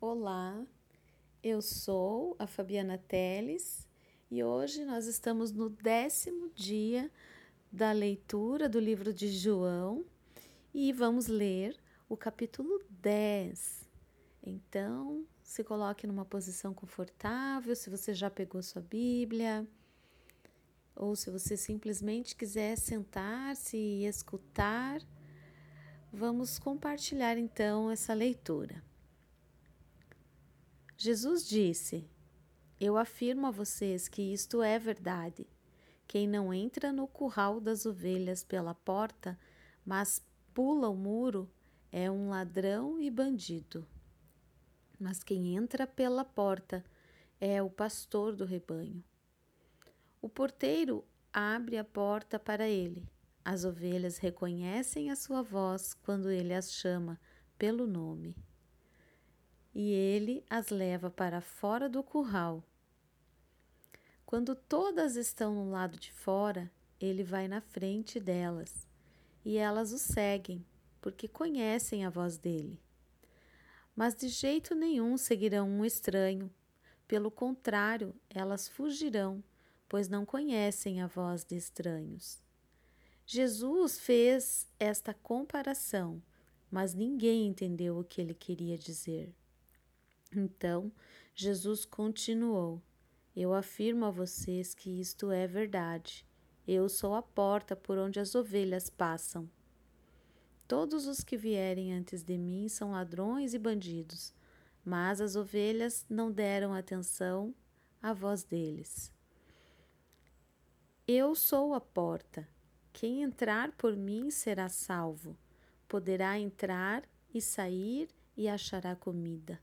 Olá, eu sou a Fabiana Teles e hoje nós estamos no décimo dia da leitura do livro de João e vamos ler o capítulo 10. Então, se coloque numa posição confortável, se você já pegou sua Bíblia, ou se você simplesmente quiser sentar-se e escutar, vamos compartilhar então essa leitura. Jesus disse: Eu afirmo a vocês que isto é verdade. Quem não entra no curral das ovelhas pela porta, mas pula o muro, é um ladrão e bandido. Mas quem entra pela porta é o pastor do rebanho. O porteiro abre a porta para ele. As ovelhas reconhecem a sua voz quando ele as chama pelo nome e ele as leva para fora do curral. Quando todas estão no lado de fora, ele vai na frente delas e elas o seguem, porque conhecem a voz dele. Mas de jeito nenhum seguirão um estranho, pelo contrário, elas fugirão, pois não conhecem a voz de estranhos. Jesus fez esta comparação, mas ninguém entendeu o que ele queria dizer. Então Jesus continuou: Eu afirmo a vocês que isto é verdade. Eu sou a porta por onde as ovelhas passam. Todos os que vierem antes de mim são ladrões e bandidos, mas as ovelhas não deram atenção à voz deles. Eu sou a porta. Quem entrar por mim será salvo. Poderá entrar e sair e achará comida.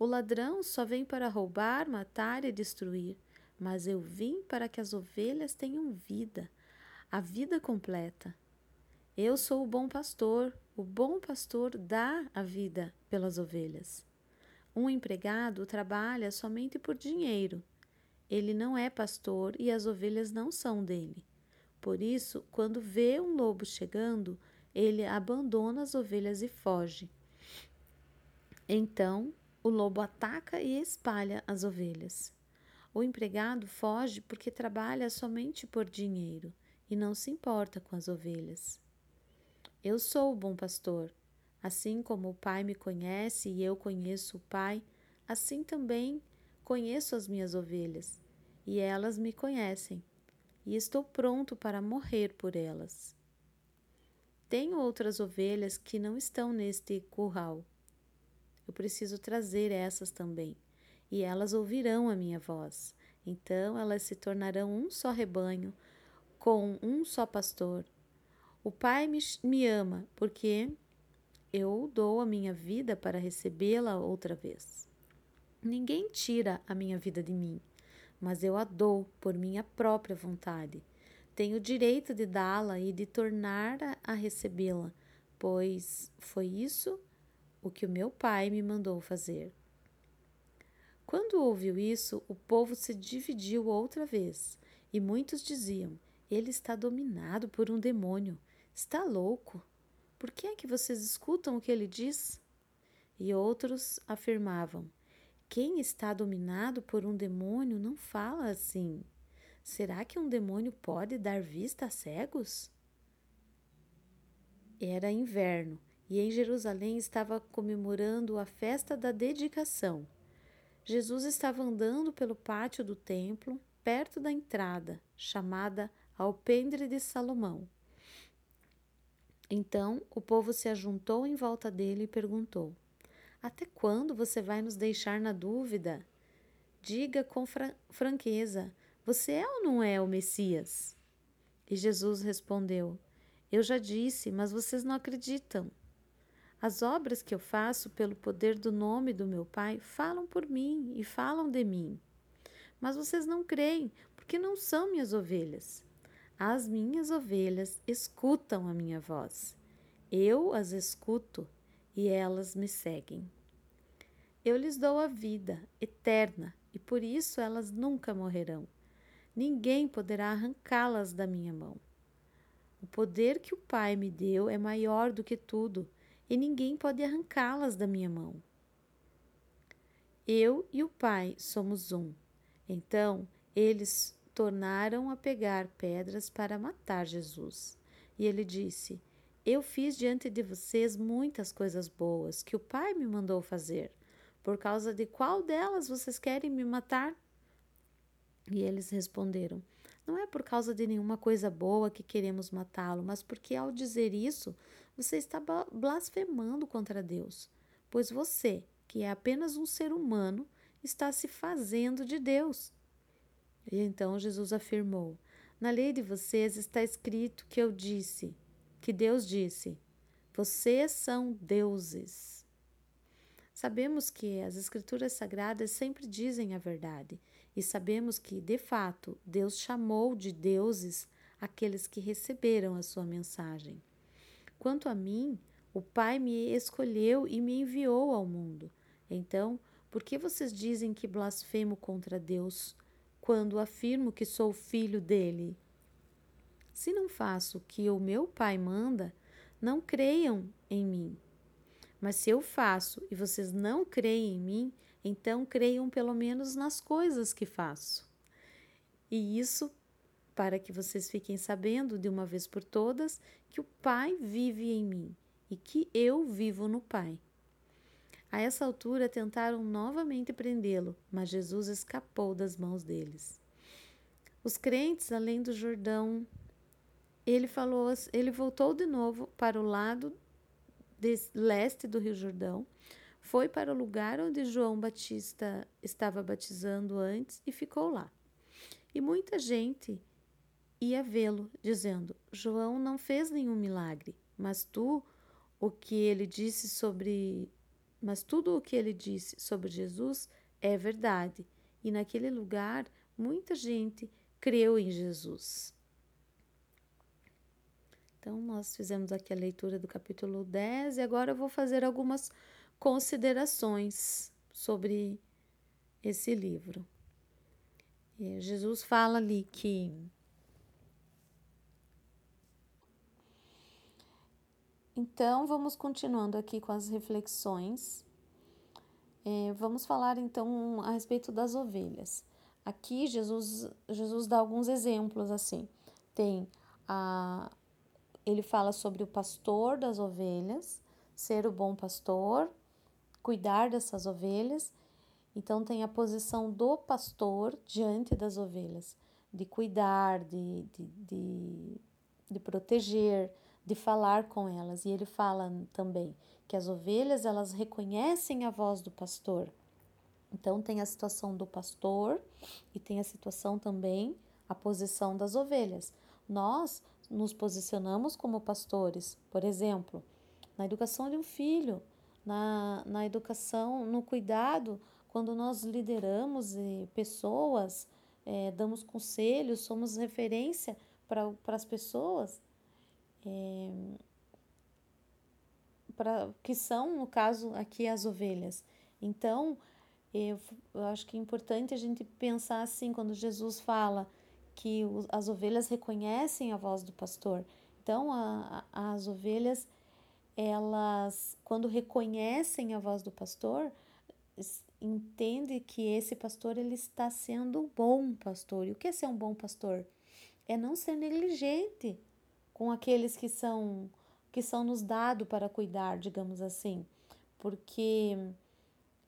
O ladrão só vem para roubar, matar e destruir, mas eu vim para que as ovelhas tenham vida, a vida completa. Eu sou o bom pastor, o bom pastor dá a vida pelas ovelhas. Um empregado trabalha somente por dinheiro. Ele não é pastor e as ovelhas não são dele. Por isso, quando vê um lobo chegando, ele abandona as ovelhas e foge. Então o lobo ataca e espalha as ovelhas. O empregado foge porque trabalha somente por dinheiro e não se importa com as ovelhas. Eu sou o bom pastor. Assim como o Pai me conhece e eu conheço o Pai, assim também conheço as minhas ovelhas, e elas me conhecem, e estou pronto para morrer por elas. Tenho outras ovelhas que não estão neste curral eu preciso trazer essas também, e elas ouvirão a minha voz. Então elas se tornarão um só rebanho, com um só pastor. O Pai me, me ama, porque eu dou a minha vida para recebê-la outra vez. Ninguém tira a minha vida de mim, mas eu a dou por minha própria vontade. Tenho o direito de dá-la e de tornar a recebê-la, pois foi isso o que o meu pai me mandou fazer. Quando ouviu isso, o povo se dividiu outra vez, e muitos diziam: Ele está dominado por um demônio. Está louco. Por que é que vocês escutam o que ele diz? E outros afirmavam: Quem está dominado por um demônio não fala assim. Será que um demônio pode dar vista a cegos? Era inverno e em Jerusalém estava comemorando a festa da dedicação. Jesus estava andando pelo pátio do templo, perto da entrada, chamada Alpendre de Salomão. Então o povo se ajuntou em volta dele e perguntou: Até quando você vai nos deixar na dúvida? Diga com fra franqueza: Você é ou não é o Messias? E Jesus respondeu: Eu já disse, mas vocês não acreditam. As obras que eu faço pelo poder do nome do meu Pai falam por mim e falam de mim. Mas vocês não creem, porque não são minhas ovelhas. As minhas ovelhas escutam a minha voz. Eu as escuto e elas me seguem. Eu lhes dou a vida eterna e por isso elas nunca morrerão. Ninguém poderá arrancá-las da minha mão. O poder que o Pai me deu é maior do que tudo e ninguém pode arrancá-las da minha mão. Eu e o Pai somos um. Então eles tornaram a pegar pedras para matar Jesus. E ele disse: Eu fiz diante de vocês muitas coisas boas que o Pai me mandou fazer. Por causa de qual delas vocês querem me matar? E eles responderam: Não é por causa de nenhuma coisa boa que queremos matá-lo, mas porque ao dizer isso, você está blasfemando contra Deus. Pois você, que é apenas um ser humano, está se fazendo de Deus. E então Jesus afirmou: Na lei de vocês está escrito que eu disse, que Deus disse: Vocês são deuses. Sabemos que as Escrituras Sagradas sempre dizem a verdade, e sabemos que, de fato, Deus chamou de deuses aqueles que receberam a sua mensagem. Quanto a mim, o Pai me escolheu e me enviou ao mundo. Então, por que vocês dizem que blasfemo contra Deus quando afirmo que sou filho dele? Se não faço o que o meu Pai manda, não creiam em mim. Mas se eu faço e vocês não creem em mim, então creiam pelo menos nas coisas que faço. E isso para que vocês fiquem sabendo de uma vez por todas que o Pai vive em mim e que eu vivo no Pai. A essa altura tentaram novamente prendê-lo, mas Jesus escapou das mãos deles. Os crentes além do Jordão, ele falou, ele voltou de novo para o lado leste do Rio Jordão, foi para o lugar onde João Batista estava batizando antes e ficou lá. E muita gente ia vê-lo, dizendo: João não fez nenhum milagre, mas tu o que ele disse sobre mas tudo o que ele disse sobre Jesus é verdade, e naquele lugar muita gente creu em Jesus. Então, nós fizemos aqui a leitura do capítulo 10 e agora eu vou fazer algumas considerações sobre esse livro. E Jesus fala ali que Então, vamos continuando aqui com as reflexões. É, vamos falar então a respeito das ovelhas. Aqui Jesus, Jesus dá alguns exemplos assim. Tem a, ele fala sobre o pastor das ovelhas, ser o bom pastor, cuidar dessas ovelhas. Então, tem a posição do pastor diante das ovelhas, de cuidar, de, de, de, de proteger, de falar com elas. E ele fala também que as ovelhas elas reconhecem a voz do pastor. Então, tem a situação do pastor e tem a situação também, a posição das ovelhas. Nós nos posicionamos como pastores, por exemplo, na educação de um filho, na, na educação, no cuidado, quando nós lideramos pessoas, é, damos conselhos, somos referência para as pessoas, é, pra, que são, no caso, aqui as ovelhas. Então, eu, eu acho que é importante a gente pensar assim, quando Jesus fala que as ovelhas reconhecem a voz do pastor. Então, a, a, as ovelhas, elas, quando reconhecem a voz do pastor, entende que esse pastor ele está sendo um bom pastor. E o que é ser um bom pastor? É não ser negligente com aqueles que são que são nos dados para cuidar, digamos assim. Porque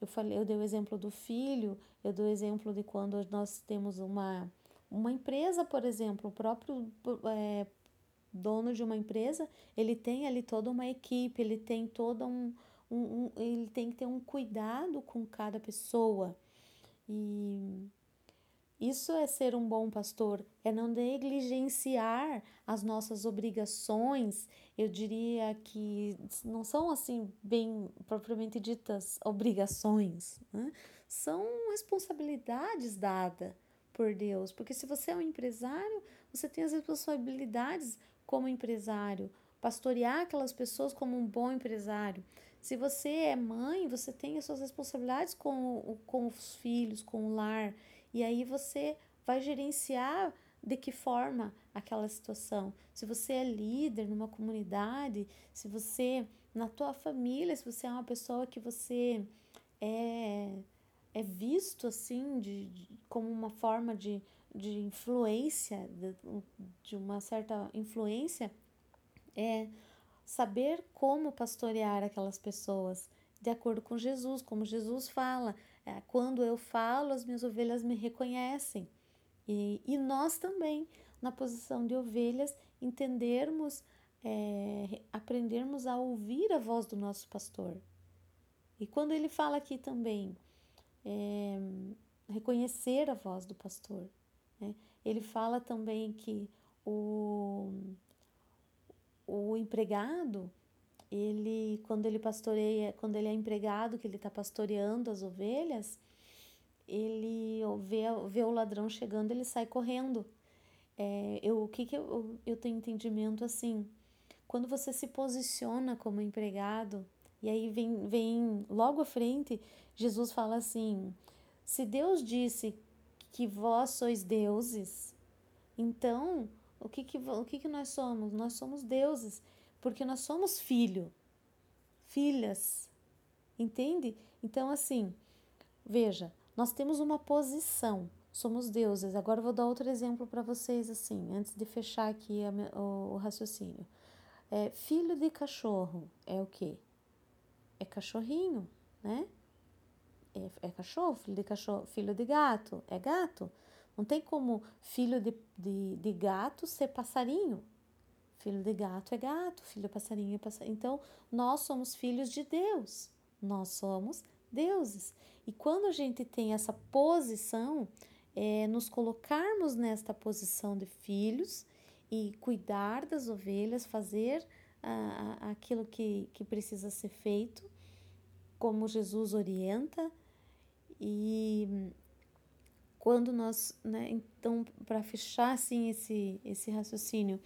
eu falei, eu dei o exemplo do filho, eu dou o exemplo de quando nós temos uma uma empresa, por exemplo, o próprio é, dono de uma empresa, ele tem ali toda uma equipe, ele tem todo um, um, um, ele tem que ter um cuidado com cada pessoa. E isso é ser um bom pastor, é não negligenciar as nossas obrigações. Eu diria que não são assim bem propriamente ditas obrigações, né? são responsabilidades dadas por Deus. Porque se você é um empresário, você tem as responsabilidades como empresário, pastorear aquelas pessoas como um bom empresário. Se você é mãe, você tem as suas responsabilidades com, com os filhos, com o lar. E aí você vai gerenciar de que forma aquela situação. Se você é líder numa comunidade, se você na tua família, se você é uma pessoa que você é é visto assim de, de, como uma forma de, de influência, de, uma certa influência, é saber como pastorear aquelas pessoas de acordo com Jesus, como Jesus fala. É, quando eu falo, as minhas ovelhas me reconhecem. E, e nós também, na posição de ovelhas, entendermos, é, aprendermos a ouvir a voz do nosso pastor. E quando ele fala aqui também, é, reconhecer a voz do pastor, né? ele fala também que o, o empregado ele quando ele pastoreia, quando ele é empregado, que ele está pastoreando as ovelhas, ele vê, vê o ladrão chegando, ele sai correndo. É, eu, o que, que eu, eu tenho entendimento assim? Quando você se posiciona como empregado, e aí vem, vem logo à frente, Jesus fala assim: se Deus disse que vós sois deuses, então o que, que, o que, que nós somos? Nós somos deuses porque nós somos filho, filhas, entende? Então, assim, veja, nós temos uma posição, somos deuses. Agora eu vou dar outro exemplo para vocês, assim, antes de fechar aqui a, o, o, raciocínio. É, filho de cachorro é o quê? É cachorrinho, né? É, é cachorro, filho de cachorro, filho de gato, é gato. Não tem como filho de, de, de gato ser passarinho, Filho de gato é gato, filho de passarinho é passarinho. Então, nós somos filhos de Deus. Nós somos deuses. E quando a gente tem essa posição, é nos colocarmos nesta posição de filhos e cuidar das ovelhas, fazer ah, aquilo que, que precisa ser feito, como Jesus orienta. E quando nós, né, então, para fechar assim esse, esse raciocínio,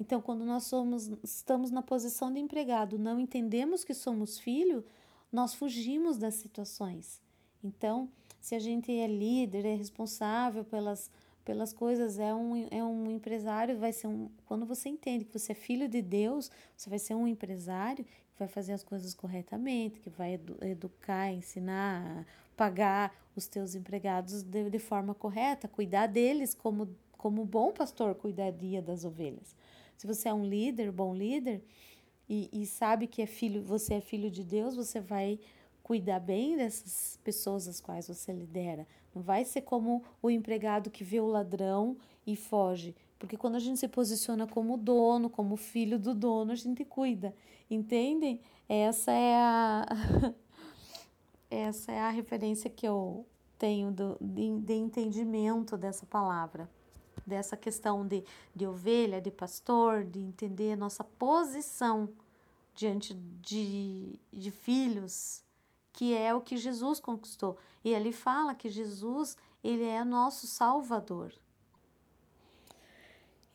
então, quando nós somos, estamos na posição de empregado, não entendemos que somos filho, nós fugimos das situações. Então, se a gente é líder, é responsável pelas, pelas coisas, é um, é um empresário, vai ser um. Quando você entende que você é filho de Deus, você vai ser um empresário que vai fazer as coisas corretamente, que vai edu educar, ensinar, pagar os teus empregados de, de forma correta, cuidar deles como, como bom pastor cuidaria das ovelhas. Se você é um líder, bom líder, e, e sabe que é filho, você é filho de Deus, você vai cuidar bem dessas pessoas as quais você lidera. Não vai ser como o empregado que vê o ladrão e foge. Porque quando a gente se posiciona como dono, como filho do dono, a gente cuida. Entendem? Essa é a essa é a referência que eu tenho do, de, de entendimento dessa palavra dessa questão de, de ovelha, de pastor, de entender nossa posição diante de, de filhos, que é o que Jesus conquistou. E ele fala que Jesus, ele é nosso salvador.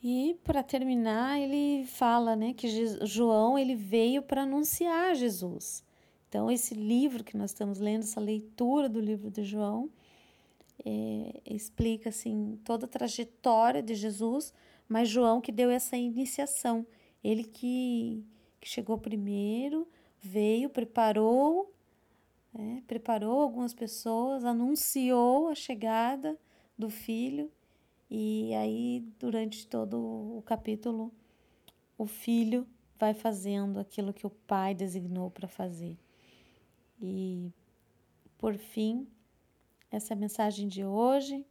E para terminar, ele fala, né, que João ele veio para anunciar Jesus. Então esse livro que nós estamos lendo, essa leitura do livro de João, é, explica assim toda a trajetória de Jesus, mas João que deu essa iniciação, ele que, que chegou primeiro, veio, preparou, é, preparou algumas pessoas, anunciou a chegada do filho e aí durante todo o capítulo o filho vai fazendo aquilo que o pai designou para fazer. E por fim, essa é a mensagem de hoje.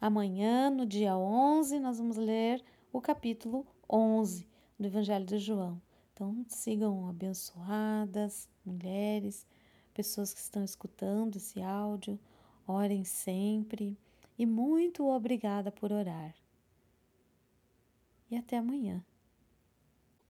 Amanhã, no dia 11, nós vamos ler o capítulo 11 do Evangelho de João. Então, sigam abençoadas, mulheres, pessoas que estão escutando esse áudio. Orem sempre e muito obrigada por orar. E até amanhã.